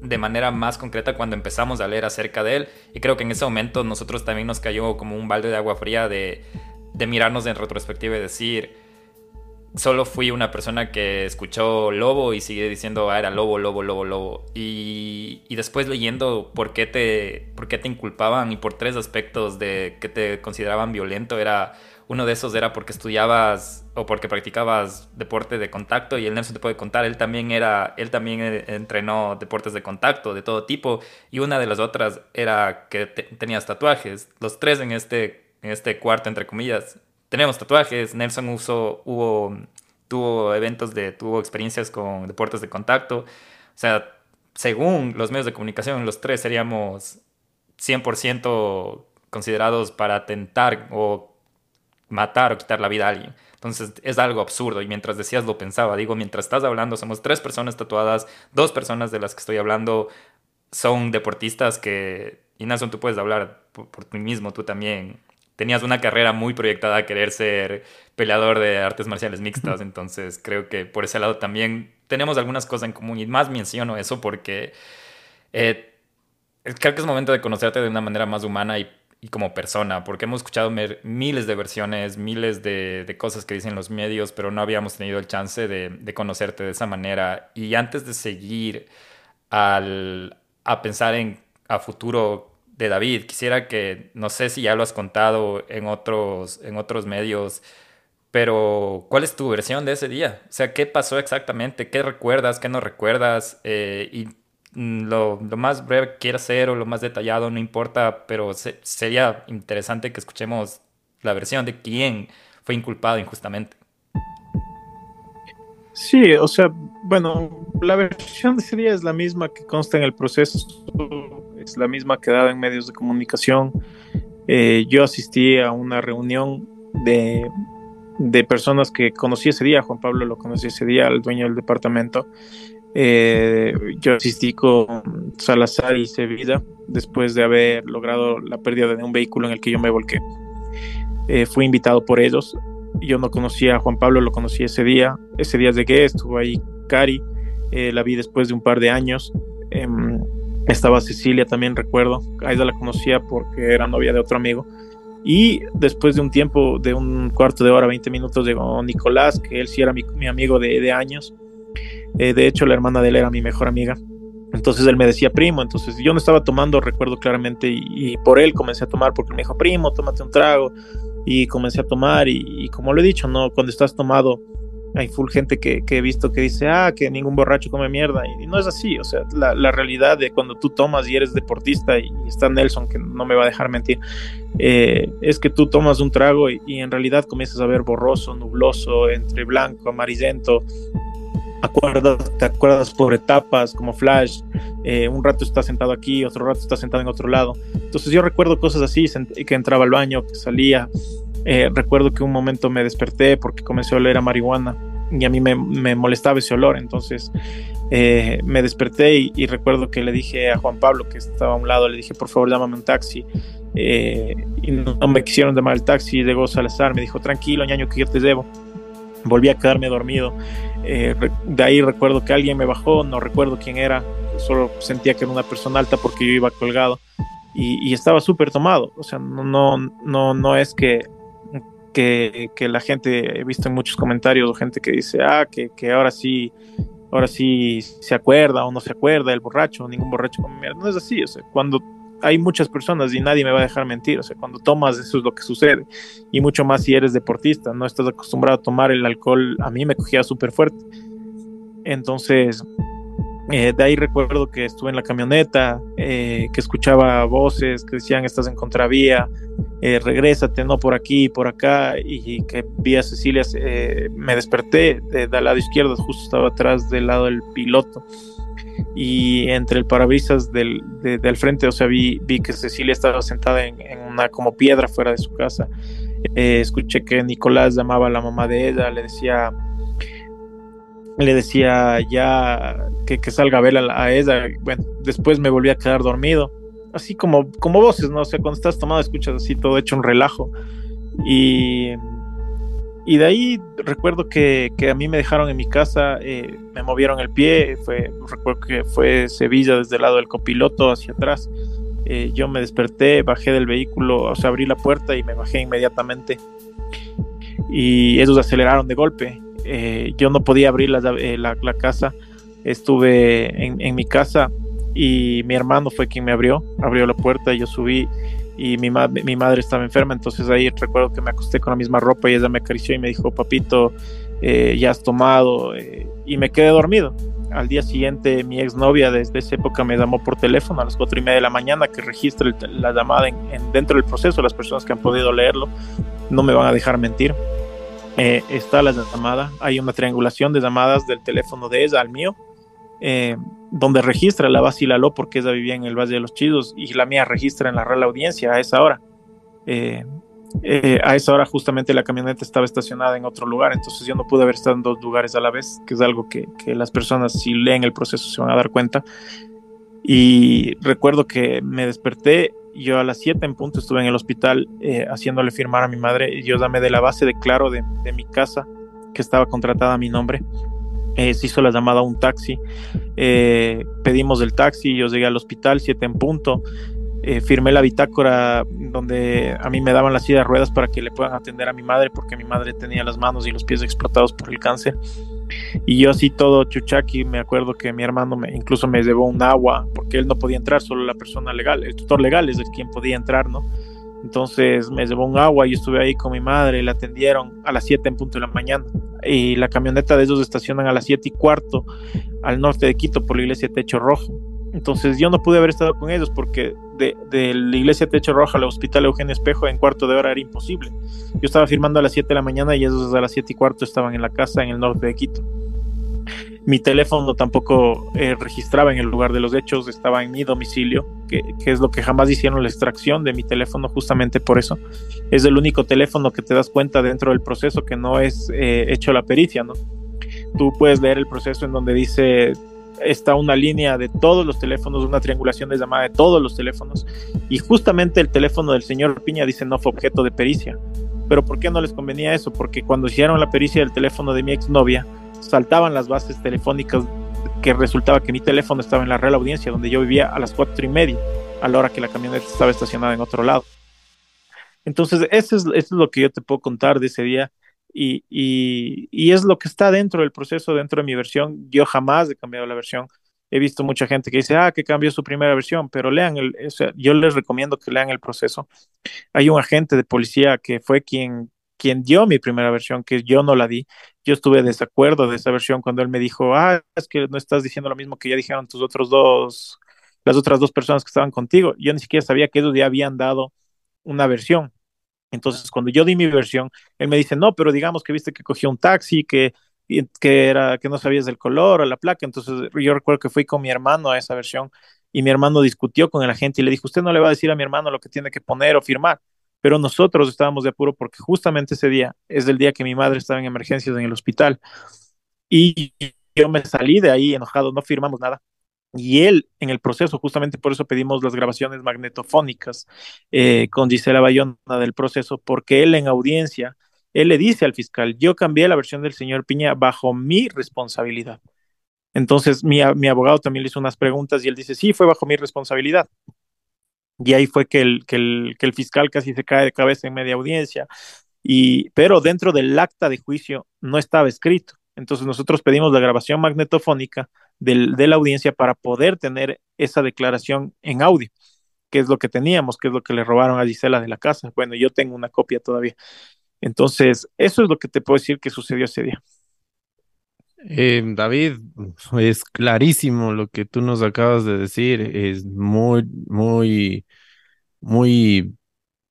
de manera más concreta cuando empezamos a leer acerca de él. Y creo que en ese momento nosotros también nos cayó como un balde de agua fría de, de mirarnos en retrospectiva y decir, solo fui una persona que escuchó lobo y sigue diciendo, ah, era lobo, lobo, lobo, lobo. Y, y, después leyendo por qué, te, por qué te inculpaban y por tres aspectos de que te consideraban violento, era uno de esos era porque estudiabas o porque practicabas deporte de contacto y el Nelson te puede contar, él también era, él también eh, entrenó deportes de contacto de todo tipo y una de las otras era que tenías tatuajes. Los tres en este, en este cuarto, entre comillas, tenemos tatuajes. Nelson usó, hubo, tuvo eventos de, tuvo experiencias con deportes de contacto. O sea, según los medios de comunicación, los tres seríamos 100% considerados para atentar o matar o quitar la vida a alguien. Entonces es algo absurdo. Y mientras decías lo pensaba, digo, mientras estás hablando somos tres personas tatuadas, dos personas de las que estoy hablando son deportistas que, y Nelson, tú puedes hablar por, por ti mismo, tú también. Tenías una carrera muy proyectada a querer ser peleador de artes marciales mixtas, entonces creo que por ese lado también tenemos algunas cosas en común. Y más menciono eso porque eh, creo que es momento de conocerte de una manera más humana y y como persona, porque hemos escuchado miles de versiones, miles de, cosas que dicen los medios, pero no habíamos tenido el chance de, conocerte de esa manera. Y antes de seguir al, a pensar en a futuro de David, quisiera que, no sé si ya lo has contado en otros, en otros medios, pero ¿cuál es tu versión de ese día? O sea, ¿qué pasó exactamente? ¿Qué recuerdas? ¿Qué no recuerdas? Eh, Mm, lo, más breve que quieras ser o lo más detallado, no importa, pero sería interesante que escuchemos la versión de quién fue inculpado injustamente. Sí, o sea, bueno, la versión de ese día es la misma que consta en el proceso. es la misma que daba en medios de comunicación. Eh, yo asistí a una reunión de, de, personas que conocí ese día, Juan Pablo lo conocí ese día, el dueño del departamento. Eh, yo asistí con Salazar y Sevilla después de haber logrado la pérdida de un vehículo en el que yo me volqué. Eh, fui invitado por ellos. Yo no conocía a Juan Pablo, lo conocí ese día. Ese día llegué, estuvo ahí Cari, eh, la vi después de un par de años. Em, estaba Cecilia también, recuerdo. A ella la conocía porque era novia de otro amigo. Y después de un tiempo, de un cuarto de hora, 20 minutos, llegó Nicolás, que él sí era mi, amigo de, de años. Eh, de hecho, la hermana de él era mi mejor amiga. Entonces él me decía primo, entonces yo no estaba tomando, recuerdo claramente, y, por él comencé a tomar porque me dijo primo, tómate un trago, y comencé a tomar, y, como lo he dicho, no, cuando estás tomado hay full gente que, he visto que dice, ah, que ningún borracho come mierda, y, no es así, o sea, la, realidad de cuando tú tomas y eres deportista, y, está Nelson, que no me va a dejar mentir, eh, es que tú tomas un trago y, en realidad comienzas a ver borroso, nubloso, entre blanco, amarillento, acuerdas, te acuerdas por etapas como Flash, eh, un rato está sentado aquí, otro rato está sentado en otro lado. Entonces yo recuerdo cosas así, que entraba al baño, que salía. Eh, recuerdo que un momento me desperté porque comencé a oler a marihuana y a mí me, molestaba ese olor, entonces eh, me desperté y, recuerdo que le dije a Juan Pablo que estaba a un lado, le dije por favor llámame un taxi y no, me quisieron llamar el taxi, llegó Salazar, me dijo tranquilo ñaño que yo te debo volví a quedarme dormido. Eh, de ahí recuerdo que alguien me bajó, no recuerdo quién era, solo sentía que era una persona alta porque yo iba colgado y, estaba súper tomado. O sea, no, no, no, no es que, que, la gente, he visto en muchos comentarios gente que dice, ah, que, que ahora sí, ahora sí se acuerda o no se acuerda el borracho, ningún borracho. No es así, o sea, cuando hay muchas personas y nadie me va a dejar mentir. O sea, cuando tomas, eso es lo que sucede. Y mucho más si eres deportista, no estás acostumbrado a tomar el alcohol. A mí me cogía súper fuerte. Entonces, eh, de ahí recuerdo que estuve en la camioneta, eh, que escuchaba voces que decían estás en contravía, eh, regrésate, no por aquí, por acá, y que vi a Cecilia, me desperté del lado izquierdo, justo estaba atrás del lado del piloto y entre el parabrisas del, del frente, o sea, vi, vi que Cecilia estaba sentada en, una como piedra fuera de su casa. Eh, escuché que Nicolás llamaba a la mamá de ella, le decía, le decía ya que, que salga a ver a, ella. Bueno, después me volví a quedar dormido, así como, como voces, ¿no? O sea, cuando estás tomado escuchas así todo hecho un relajo. Y y de ahí recuerdo que, a mí me dejaron en mi casa, eh, me movieron el pie, fue, recuerdo que fue Sevilla desde el lado del copiloto hacia atrás. Eh, yo me desperté, bajé del vehículo, o sea, abrí la puerta y me bajé inmediatamente. Y ellos aceleraron de golpe. Eh, yo no podía abrir la, la, casa, estuve en, en mi casa y mi hermano fue quien me abrió, abrió la puerta y yo subí y mi, mi madre estaba enferma, entonces ahí recuerdo que me acosté con la misma ropa y ella me acarició y me dijo, papito, eh, ya has tomado, eh", y me quedé dormido. Al día siguiente mi exnovia desde esa época me llamó por teléfono a las cuatro y media de la mañana que registre la llamada en, dentro del proceso, las personas que han podido leerlo no me van a dejar mentir. Eh, está la llamada, hay una triangulación de llamadas del teléfono de ella al mío, eh, donde registra la Basilalo porque ella vivía en el Valle de los Chidos y la mía registra en la Real Audiencia a esa hora. Eh, eh, a esa hora justamente la camioneta estaba estacionada en otro lugar, entonces yo no pude haber estado en dos lugares a la vez, que es algo que, las personas si leen el proceso se van a dar cuenta. Y recuerdo que me desperté, yo a las 7 en punto estuve en el hospital haciéndole firmar a mi madre, y yo dame de la base de claro de, de mi casa que estaba contratada a mi nombre eh, se hizo la llamada a un taxi, eh, pedimos el taxi, yo llegué al hospital, 7 en punto, eh, firmé la bitácora donde a mí me daban las silla de ruedas para que le puedan atender a mi madre porque mi madre tenía las manos y los pies explotados por el cáncer. Y yo así todo chuchaki, me acuerdo que mi hermano me, incluso me llevó un agua porque él no podía entrar, solo la persona legal, el tutor legal es el quien podía entrar, ¿no? Entonces me llevó un agua y estuve ahí con mi madre, la atendieron a las 7 en punto de la mañana. Y la camioneta de ellos estacionan a las 7 y cuarto al norte de Quito por la iglesia Techo Rojo. Entonces yo no pude haber estado con ellos porque de, de, la iglesia Techo Rojo al hospital Eugenio Espejo en cuarto de hora era imposible. Yo estaba firmando a las 7 de la mañana y ellos a las 7 y cuarto estaban en la casa en el norte de Quito. Mi teléfono tampoco eh, registraba en el lugar de los hechos, estaba en mi domicilio, que, es lo que jamás hicieron la extracción de mi teléfono, justamente por eso. Es el único teléfono que te das cuenta dentro del proceso que no es eh, hecho la pericia, ¿no? Tú puedes leer el proceso en donde dice está una línea de todos los teléfonos, una triangulación de llamada de todos los teléfonos, y justamente el teléfono del señor Piña dice no fue objeto de pericia. Pero ¿por qué no les convenía eso? Porque cuando hicieron la pericia del teléfono de mi exnovia, saltaban las bases telefónicas que resultaba que mi teléfono estaba en la Real Audiencia, donde yo vivía a las cuatro y media, a la hora que la camioneta estaba estacionada en otro lado. Entonces, eso es, eso es lo que yo te puedo contar de ese día y, y, es lo que está dentro del proceso, dentro de mi versión. Yo jamás he cambiado la versión. He visto mucha gente que dice, ah, que cambió su primera versión, pero lean, el, o sea, yo les recomiendo que lean el proceso. Hay un agente de policía que fue quien, quien dio mi primera versión, que yo no la di. Yo estuve de desacuerdo de esa versión cuando él me dijo, ah, es que no estás diciendo lo mismo que ya dijeron tus otros dos, las otras dos personas que estaban contigo. Yo ni siquiera sabía que ellos ya habían dado una versión. Entonces, cuando yo di mi versión, él me dice, no, pero digamos que viste que cogió un taxi, que, que, era, que no sabías del color o la placa. Entonces, yo recuerdo que fui con mi hermano a esa versión y mi hermano discutió con el agente y le dijo, usted no le va a decir a mi hermano lo que tiene que poner o firmar. Pero nosotros estábamos de apuro porque justamente ese día es el día que mi madre estaba en emergencias en el hospital. Y yo me salí de ahí enojado, no firmamos nada y él en el proceso, justamente por eso pedimos las grabaciones magnetofónicas eh, con Gisela Bayona del proceso, porque él en audiencia, él le dice al fiscal, yo cambié la versión del señor Piña bajo mi responsabilidad. Entonces mi, mi abogado también le hizo unas preguntas y él dice, sí, fue bajo mi responsabilidad. Y ahí fue que el, que el, que el fiscal casi se cae de cabeza en media audiencia, y, pero dentro del acta de juicio no estaba escrito. Entonces nosotros pedimos la grabación magnetofónica de la audiencia para poder tener esa declaración en audio, que es lo que teníamos, que es lo que le robaron a Gisela de la casa. Bueno, yo tengo una copia todavía. Entonces, eso es lo que te puedo decir que sucedió ese día. Eh, David, es clarísimo lo que tú nos acabas de decir, es muy, muy, muy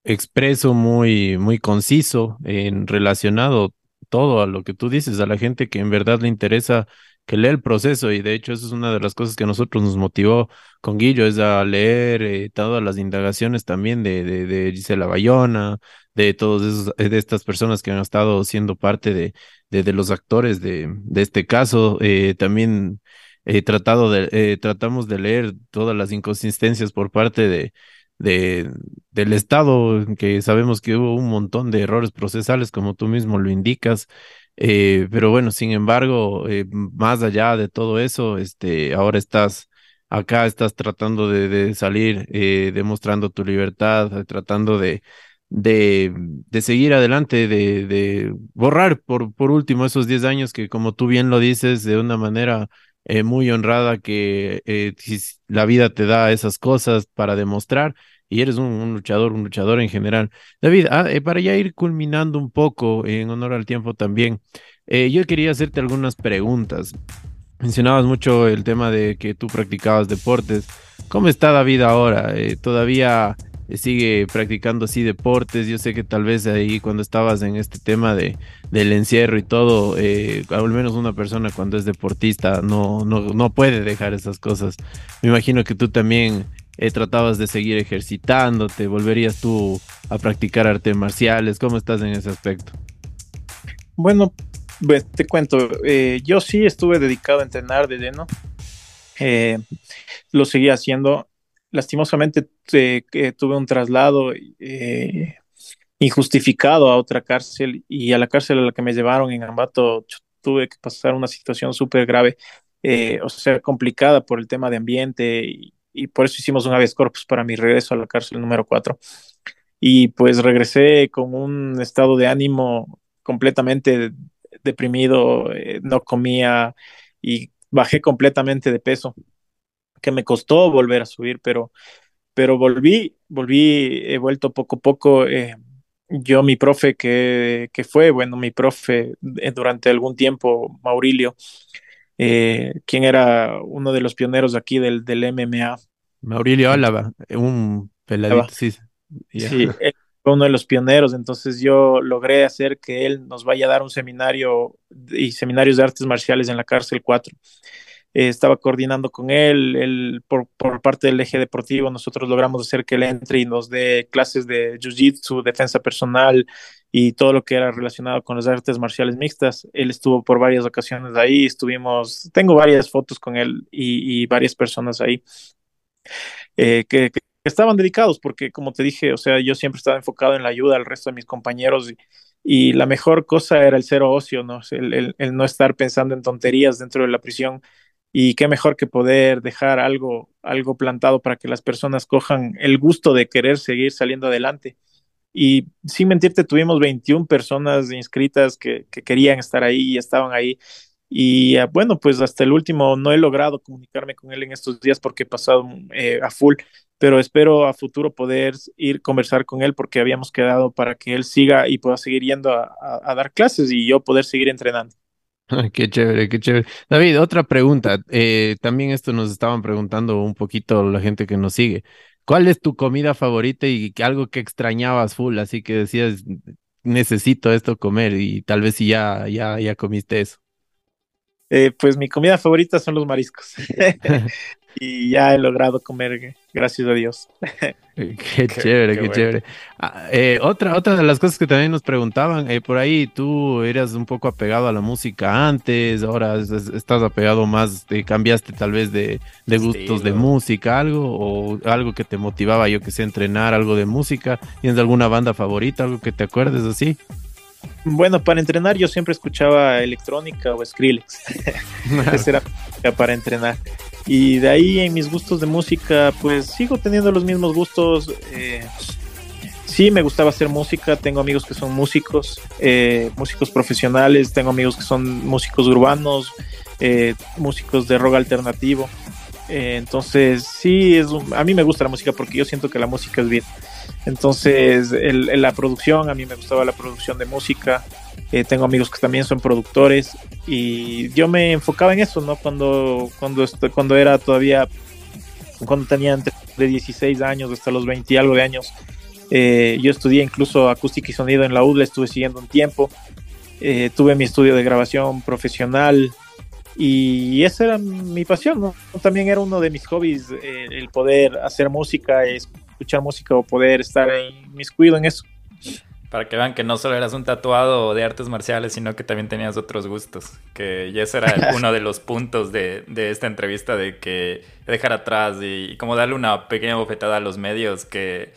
expreso, muy, muy conciso en relacionado todo a lo que tú dices, a la gente que en verdad le interesa que lea el proceso y de hecho eso es una de las cosas que a nosotros nos motivó con Guillo, es a leer eh, todas las indagaciones también de, de, de Gisela Bayona, de todos esos, de estas personas que han estado siendo parte de, de, los actores de, de este caso. Eh, también he tratado de, eh, tratamos de leer todas las inconsistencias por parte de, de, del Estado, que sabemos que hubo un montón de errores procesales, como tú mismo lo indicas. Eh, pero bueno, sin embargo, eh, más allá de todo eso, este, ahora estás acá, estás tratando de, salir, eh, demostrando tu libertad, tratando de, de, de seguir adelante, de, de borrar por, por último esos 10 años que, como tú bien lo dices, de una manera muy honrada, que la vida te da esas cosas para demostrar y eres un, luchador, un luchador en general. David, ah, eh, para ya ir culminando un poco en honor al tiempo también, eh, yo quería hacerte algunas preguntas. Mencionabas mucho el tema de que tú practicabas deportes. ¿Cómo está David ahora? Eh, ¿Todavía sigue practicando así deportes? Yo sé que tal vez ahí cuando estabas en este tema de, del encierro y todo, al menos una persona cuando es deportista no, no, no puede dejar esas cosas. Me imagino que tú también eh, tratabas de seguir ejercitándote, volverías tú a practicar artes marciales, ¿cómo estás en ese aspecto? Bueno, pues, te cuento, eh, yo sí estuve dedicado a entrenar de lleno, eh, lo seguía haciendo, lastimosamente tuve un traslado injustificado a otra cárcel y a la cárcel a la que me llevaron en Ambato tuve que pasar una situación súper grave, o sea, complicada por el tema de ambiente y, y por eso hicimos un habeas corpus para mi regreso a la cárcel número 4. Y pues regresé con un estado de ánimo completamente deprimido, eh, no comía y bajé completamente de peso, que me costó volver a subir, pero, pero volví, volví, he vuelto poco a poco. Eh, yo, mi profe, que, que, fue, bueno, mi profe eh, durante algún tiempo, Maurilio, eh, quien era uno de los pioneros aquí del, del MMA. Maurilio Álava, un peladito, sí. Sí, uno de los pioneros, entonces yo logré hacer que él nos vaya a dar un seminario y seminarios de artes marciales en la cárcel 4. Eh, estaba coordinando con él, él por, por, parte del eje deportivo, nosotros logramos hacer que él entre y nos dé clases de jiu-jitsu, defensa personal y todo lo que era relacionado con las artes marciales mixtas. Él estuvo por varias ocasiones ahí, estuvimos, tengo varias fotos con él y, y varias personas ahí. Eh, que, estaban dedicados, porque como te dije, o sea, yo siempre estaba enfocado en la ayuda al resto de mis compañeros y, la mejor cosa era el cero ocio, ¿no? El, no estar pensando en tonterías dentro de la prisión y qué mejor que poder dejar algo, algo plantado para que las personas cojan el gusto de querer seguir saliendo adelante. Y sin mentirte, tuvimos 21 personas inscritas que, que querían estar ahí y estaban ahí. Y uh, bueno, pues hasta el último no he logrado comunicarme con él en estos días porque he pasado eh, a full, pero espero a futuro poder ir conversar con él porque habíamos quedado para que él siga y pueda seguir yendo a dar clases y yo poder seguir entrenando. Qué chévere, qué chévere. David, otra pregunta. Eh, también esto nos estaban preguntando un poquito la gente que nos sigue. ¿Cuál es tu comida favorita y algo que extrañabas full? Así que decías, necesito esto comer y tal vez si ya, ya, ya comiste eso. Eh, pues mi comida favorita son los mariscos. y ya he logrado comer, gracias a Dios. qué, qué, chévere, qué, qué bueno. chévere. Ah, eh, otra, otra de las cosas que también nos preguntaban, eh, por ahí tú eras un poco apegado a la música antes, ahora estás apegado más, te cambiaste tal vez de, de gustos de música, algo, o algo que te motivaba, yo que sé, entrenar, algo de música. ¿Tienes alguna banda favorita, algo que te acuerdes así? Bueno, para entrenar yo siempre escuchaba electrónica o Skrillex. Esa era para entrenar. Y de ahí en mis gustos de música, pues sigo teniendo los mismos gustos. Eh, sí, me gustaba hacer música. Tengo amigos que son músicos, eh, músicos profesionales. Tengo amigos que son músicos urbanos, eh, músicos de rock alternativo. Eh, entonces, sí, es un, a mí me gusta la música porque yo siento que la música es bien. Entonces, la producción, a mí me gustaba la producción de música. Eh, tengo amigos que también son productores y yo me enfocaba en eso, ¿no? Cuando, cuando, cuando era todavía, cuando tenía entre de 16 años hasta los 20 y algo de años, eh, yo estudié incluso acústica y sonido en la UDLA, estuve siguiendo un tiempo, eh, tuve mi estudio de grabación profesional y esa era mi pasión, ¿no? También era uno de mis hobbies, eh, el poder hacer música, escuchar música o poder estar inmiscuido en eso. Para que vean que no solo eras un tatuado de artes marciales, sino que también tenías otros gustos. Que ya ese era uno de los puntos de, de, esta entrevista, de que dejar atrás y, y, como darle una pequeña bofetada a los medios que,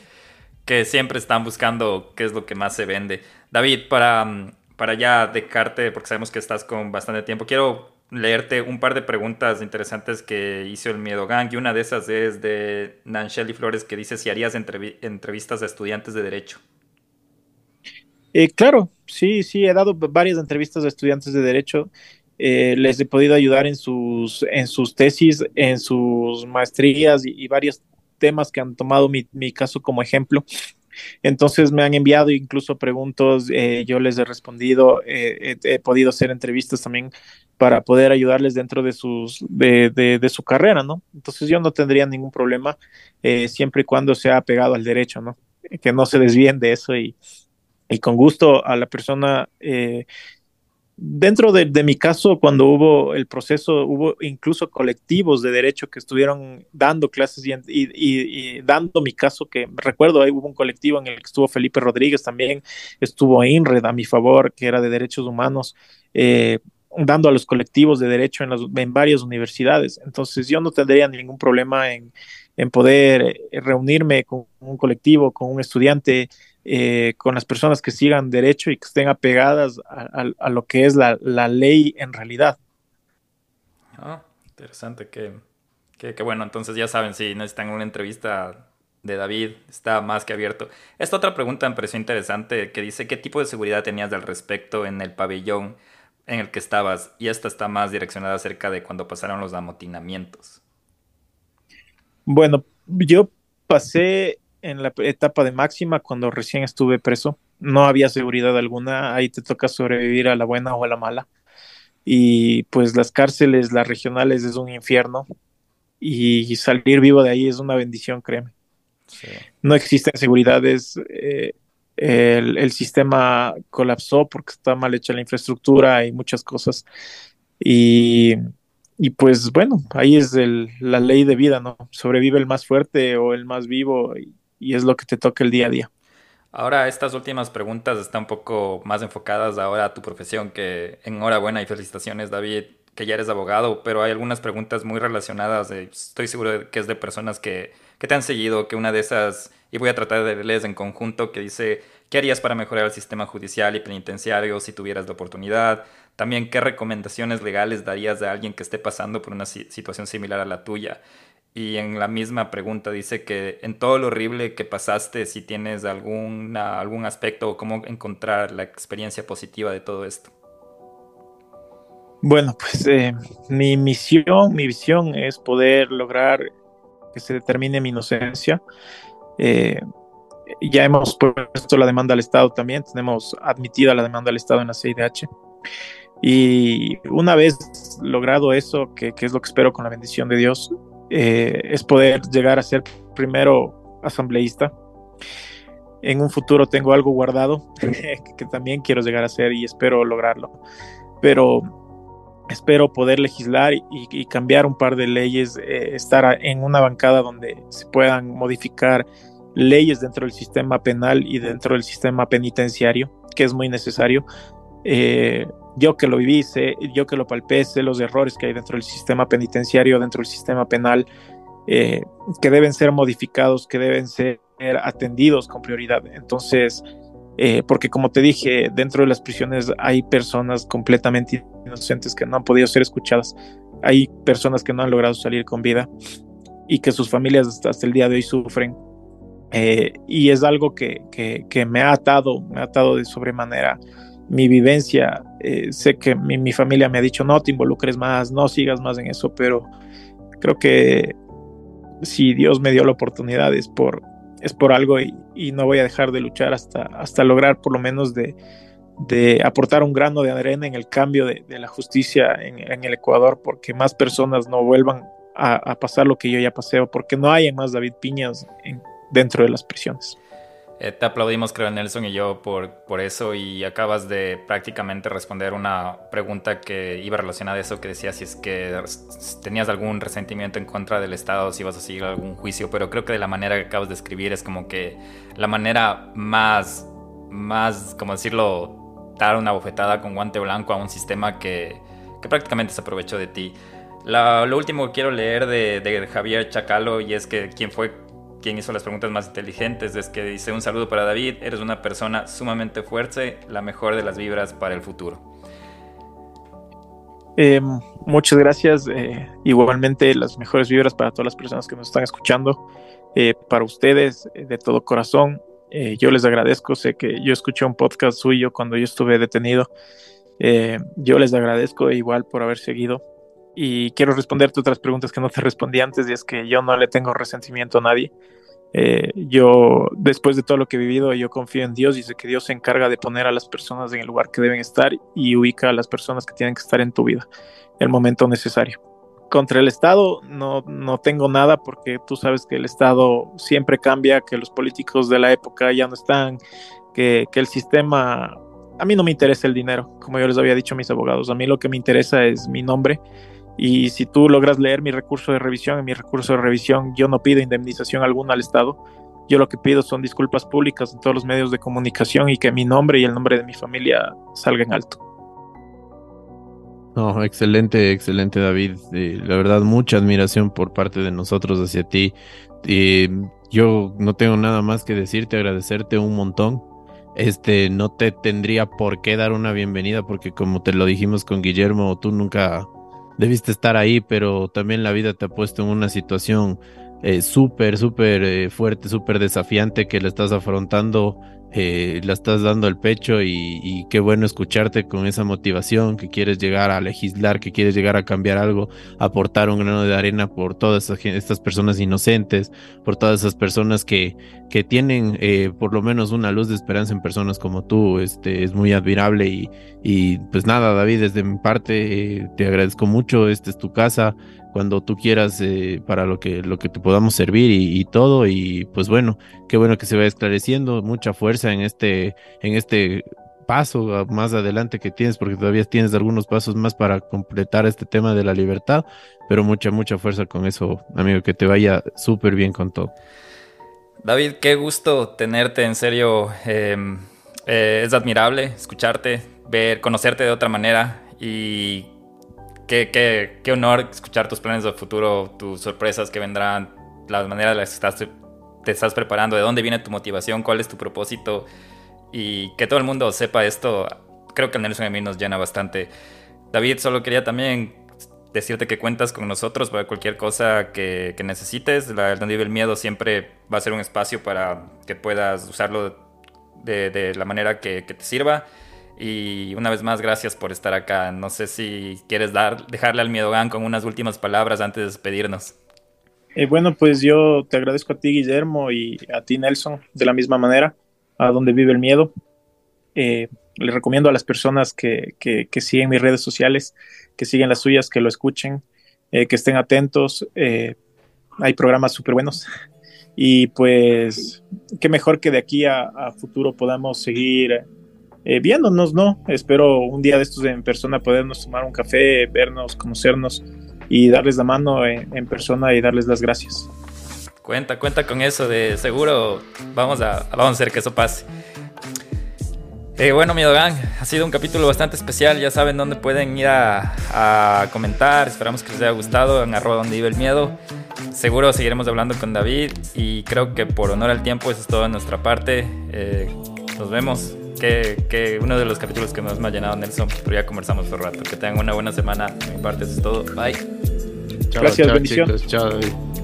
que siempre están buscando qué es lo que más se vende. David, para, para ya dejarte, porque sabemos que estás con bastante tiempo, quiero leerte un par de preguntas interesantes que hizo el Miedo Gang. Y una de esas es de Nancheli Flores, que dice si harías entrev entrevistas a estudiantes de Derecho. Eh, claro, sí, sí, he dado varias entrevistas a estudiantes de Derecho. Eh, les he podido ayudar en sus, en sus tesis, en sus maestrías y, varios temas que han tomado mi, caso como ejemplo. Entonces me han enviado incluso preguntas, eh, yo les he respondido, eh, he, podido hacer entrevistas también para poder ayudarles dentro de, sus, de, de, su carrera, ¿no? Entonces yo no tendría ningún problema eh, siempre y cuando sea apegado al derecho, ¿no? Que no se desvíen de eso y, y con gusto a la persona. Dentro de, mi caso, cuando hubo el proceso, hubo incluso colectivos de derecho que estuvieron dando clases y, dando mi caso, que recuerdo, ahí hubo un colectivo en el que estuvo Felipe Rodríguez también, estuvo INRED a mi favor, que era de derechos humanos, eh, dando a los colectivos de derecho en, las, varias universidades. Entonces yo no tendría ningún problema en, en poder eh, reunirme con un colectivo, con un estudiante, eh, con las personas que sigan derecho y que estén apegadas a, a, a lo que es la, la, ley en realidad. Ah, interesante, que, que, que, bueno, entonces ya saben, si necesitan una entrevista de David, está más que abierto. Esta otra pregunta me pareció interesante, que dice, ¿qué tipo de seguridad tenías al respecto en el pabellón en el que estabas? Y esta está más direccionada acerca de cuando pasaron los amotinamientos. Bueno, yo pasé en la etapa de máxima cuando recién estuve preso. No había seguridad alguna, ahí te toca sobrevivir a la buena o a la mala. Y pues las cárceles, las regionales es un infierno y salir vivo de ahí es una bendición, créeme. Sí. No existen seguridades. Eh, el, sistema colapsó porque está mal hecha la infraestructura y muchas cosas. Y, pues bueno, ahí es la ley de vida, ¿no? Sobrevive el más fuerte o el más vivo y, y es lo que te toca el día a día. Ahora estas últimas preguntas están un poco más enfocadas ahora a tu profesión, que enhorabuena y felicitaciones David, que ya eres abogado, pero hay algunas preguntas muy relacionadas, estoy seguro de que es de personas que, que, te han seguido, que una de esas, y voy a tratar de leerles en conjunto, que dice, ¿qué harías para mejorar el sistema judicial y penitenciario si tuvieras la oportunidad? También, ¿qué recomendaciones legales darías a alguien que esté pasando por una situación similar a la tuya? Y en la misma pregunta dice que en todo lo horrible que pasaste, si tienes alguna, algún aspecto o cómo encontrar la experiencia positiva de todo esto. Bueno, pues eh, mi misión, mi visión es poder lograr que se determine mi inocencia. Eh, ya hemos puesto la demanda al Estado también, tenemos admitida la demanda al Estado en la CIDH. Y una vez logrado eso, que, que es lo que espero con la bendición de Dios, eh, es poder llegar a ser primero asambleísta. En un futuro tengo algo guardado que también quiero llegar a ser y espero lograrlo. Pero espero poder legislar y, cambiar un par de leyes, eh, estar en una bancada donde se puedan modificar leyes dentro del sistema penal y dentro del sistema penitenciario, que es muy necesario. Eh, yo que lo viví, yo que lo palpé, los errores que hay dentro del sistema penitenciario, dentro del sistema penal, eh, que deben ser modificados, que deben ser atendidos con prioridad. Entonces, eh, porque como te dije, dentro de las prisiones hay personas completamente inocentes que no han podido ser escuchadas, hay personas que no han logrado salir con vida y que sus familias hasta, el día de hoy sufren. Eh, y es algo que, que, que, me ha atado, me ha atado de sobremanera mi vivencia. Eh, sé que mi, familia me ha dicho, no te involucres más, no sigas más en eso, pero creo que si Dios me dio la oportunidad es por, es por algo y, no voy a dejar de luchar hasta, hasta lograr por lo menos de, aportar un grano de arena en el cambio de, la justicia en, el Ecuador, porque más personas no vuelvan a, pasar lo que yo ya pasé, porque no hay más David Piñas dentro de las prisiones. Eh, te aplaudimos, creo, Nelson y yo por, por eso y acabas de prácticamente responder una pregunta que iba relacionada a eso, que decía si es que tenías algún resentimiento en contra del Estado, si ibas a seguir algún juicio, pero creo que de la manera que acabas de escribir es como que la manera más, más, como decirlo, dar una bofetada con guante blanco a un sistema que, que prácticamente se aprovechó de ti. lo último que quiero leer de, de Javier Chacalo y es que quien fue quien hizo las preguntas más inteligentes, es que dice un saludo para David, eres una persona sumamente fuerte, la mejor de las vibras para el futuro. Eh, muchas gracias. Eh, igualmente las mejores vibras para todas las personas que nos están escuchando. Eh, para ustedes, de todo corazón, yo les agradezco. Sé que yo escuché un podcast suyo cuando yo estuve detenido. yo les agradezco igual por haber seguido. Y quiero responderte otras preguntas que no te respondí antes, y es que yo no le tengo resentimiento a nadie. Eh, yo, después de todo lo que he vivido, yo confío en Dios y sé que Dios se encarga de poner a las personas en el lugar que deben estar y ubica a las personas que tienen que estar en tu vida el momento necesario. Contra el Estado no, no tengo nada porque tú sabes que el Estado siempre cambia, que los políticos de la época ya no están, que, que el sistema... A mí no me interesa el dinero, como yo les había dicho a mis abogados, a mí lo que me interesa es mi nombre y si tú logras leer mi recurso de revisión, en mi recurso de revisión yo no pido indemnización alguna al Estado. Yo lo que pido son disculpas públicas en todos los medios de comunicación y que mi nombre y el nombre de mi familia salgan alto. No, excelente, excelente David. Eh, la verdad, mucha admiración por parte de nosotros hacia ti. Eh, yo no tengo nada más que decirte, agradecerte un montón. Este, no te tendría por qué dar una bienvenida porque como te lo dijimos con Guillermo, tú nunca debiste estar ahí, pero también la vida te ha puesto en una situación eh, súper, súper eh, fuerte, súper desafiante que le estás afrontando eh, la estás dando el pecho y, qué bueno escucharte con esa motivación, que quieres llegar a legislar, que quieres llegar a cambiar algo, aportar un grano de arena por todas estas personas inocentes, por todas esas personas que, que tienen eh, por lo menos una luz de esperanza en personas como tú, este, es muy admirable y, y pues nada, David, desde mi parte eh, te agradezco mucho, esta es tu casa, cuando tú quieras eh, para lo que, lo que te podamos servir y, todo. Y pues bueno, qué bueno que se vaya esclareciendo, mucha fuerza en este, en este paso más adelante que tienes, porque todavía tienes algunos pasos más para completar este tema de la libertad, pero mucha, mucha fuerza con eso, amigo, que te vaya súper bien con todo. David, qué gusto tenerte, en serio, em, eh, es admirable escucharte, ver, conocerte de otra manera y qué, qué, qué honor escuchar tus planes de futuro, tus sorpresas que vendrán, la manera en la que estás, te estás preparando, de dónde viene tu motivación, cuál es tu propósito y que todo el mundo sepa esto, creo que el Nelson a mí nos llena bastante. David, solo quería también decirte que cuentas con nosotros para cualquier cosa que, necesites. La, el miedo siempre va a ser un espacio para que puedas usarlo de, la manera que, te sirva. Y una vez más, gracias por estar acá. No sé si quieres dar, dejarle al Miedo con unas últimas palabras antes de despedirnos. Eh, bueno, pues yo te agradezco a ti, Guillermo, y a ti, Nelson, de la misma manera a donde vive el miedo. Eh, les recomiendo a las personas que, que, siguen mis redes sociales, que siguen las suyas, que lo escuchen, eh, que estén atentos. Eh, hay programas súper buenos. Y pues, qué mejor que de aquí a, futuro podamos seguir viéndonos, ¿no? Espero un día de estos en persona podernos tomar un café, vernos, conocernos y darles la mano en persona y darles las gracias. Cuenta, cuenta con eso de seguro vamos a, vamos a hacer que eso pase. Eh, bueno, Miedo Gang, ha sido un capítulo bastante especial. Ya saben dónde pueden ir a, comentar. Esperamos que les haya gustado en arroba donde vive el miedo. Seguro seguiremos hablando con David y creo que por honor al tiempo eso es todo de nuestra parte. Eh, nos vemos. Que, uno de los capítulos que más me ha llenado Nelson, pero ya conversamos por rato. Que tengan una buena semana. De mi parte eso es todo. Bye. Gracias, bendiciones. Chao, Thank you.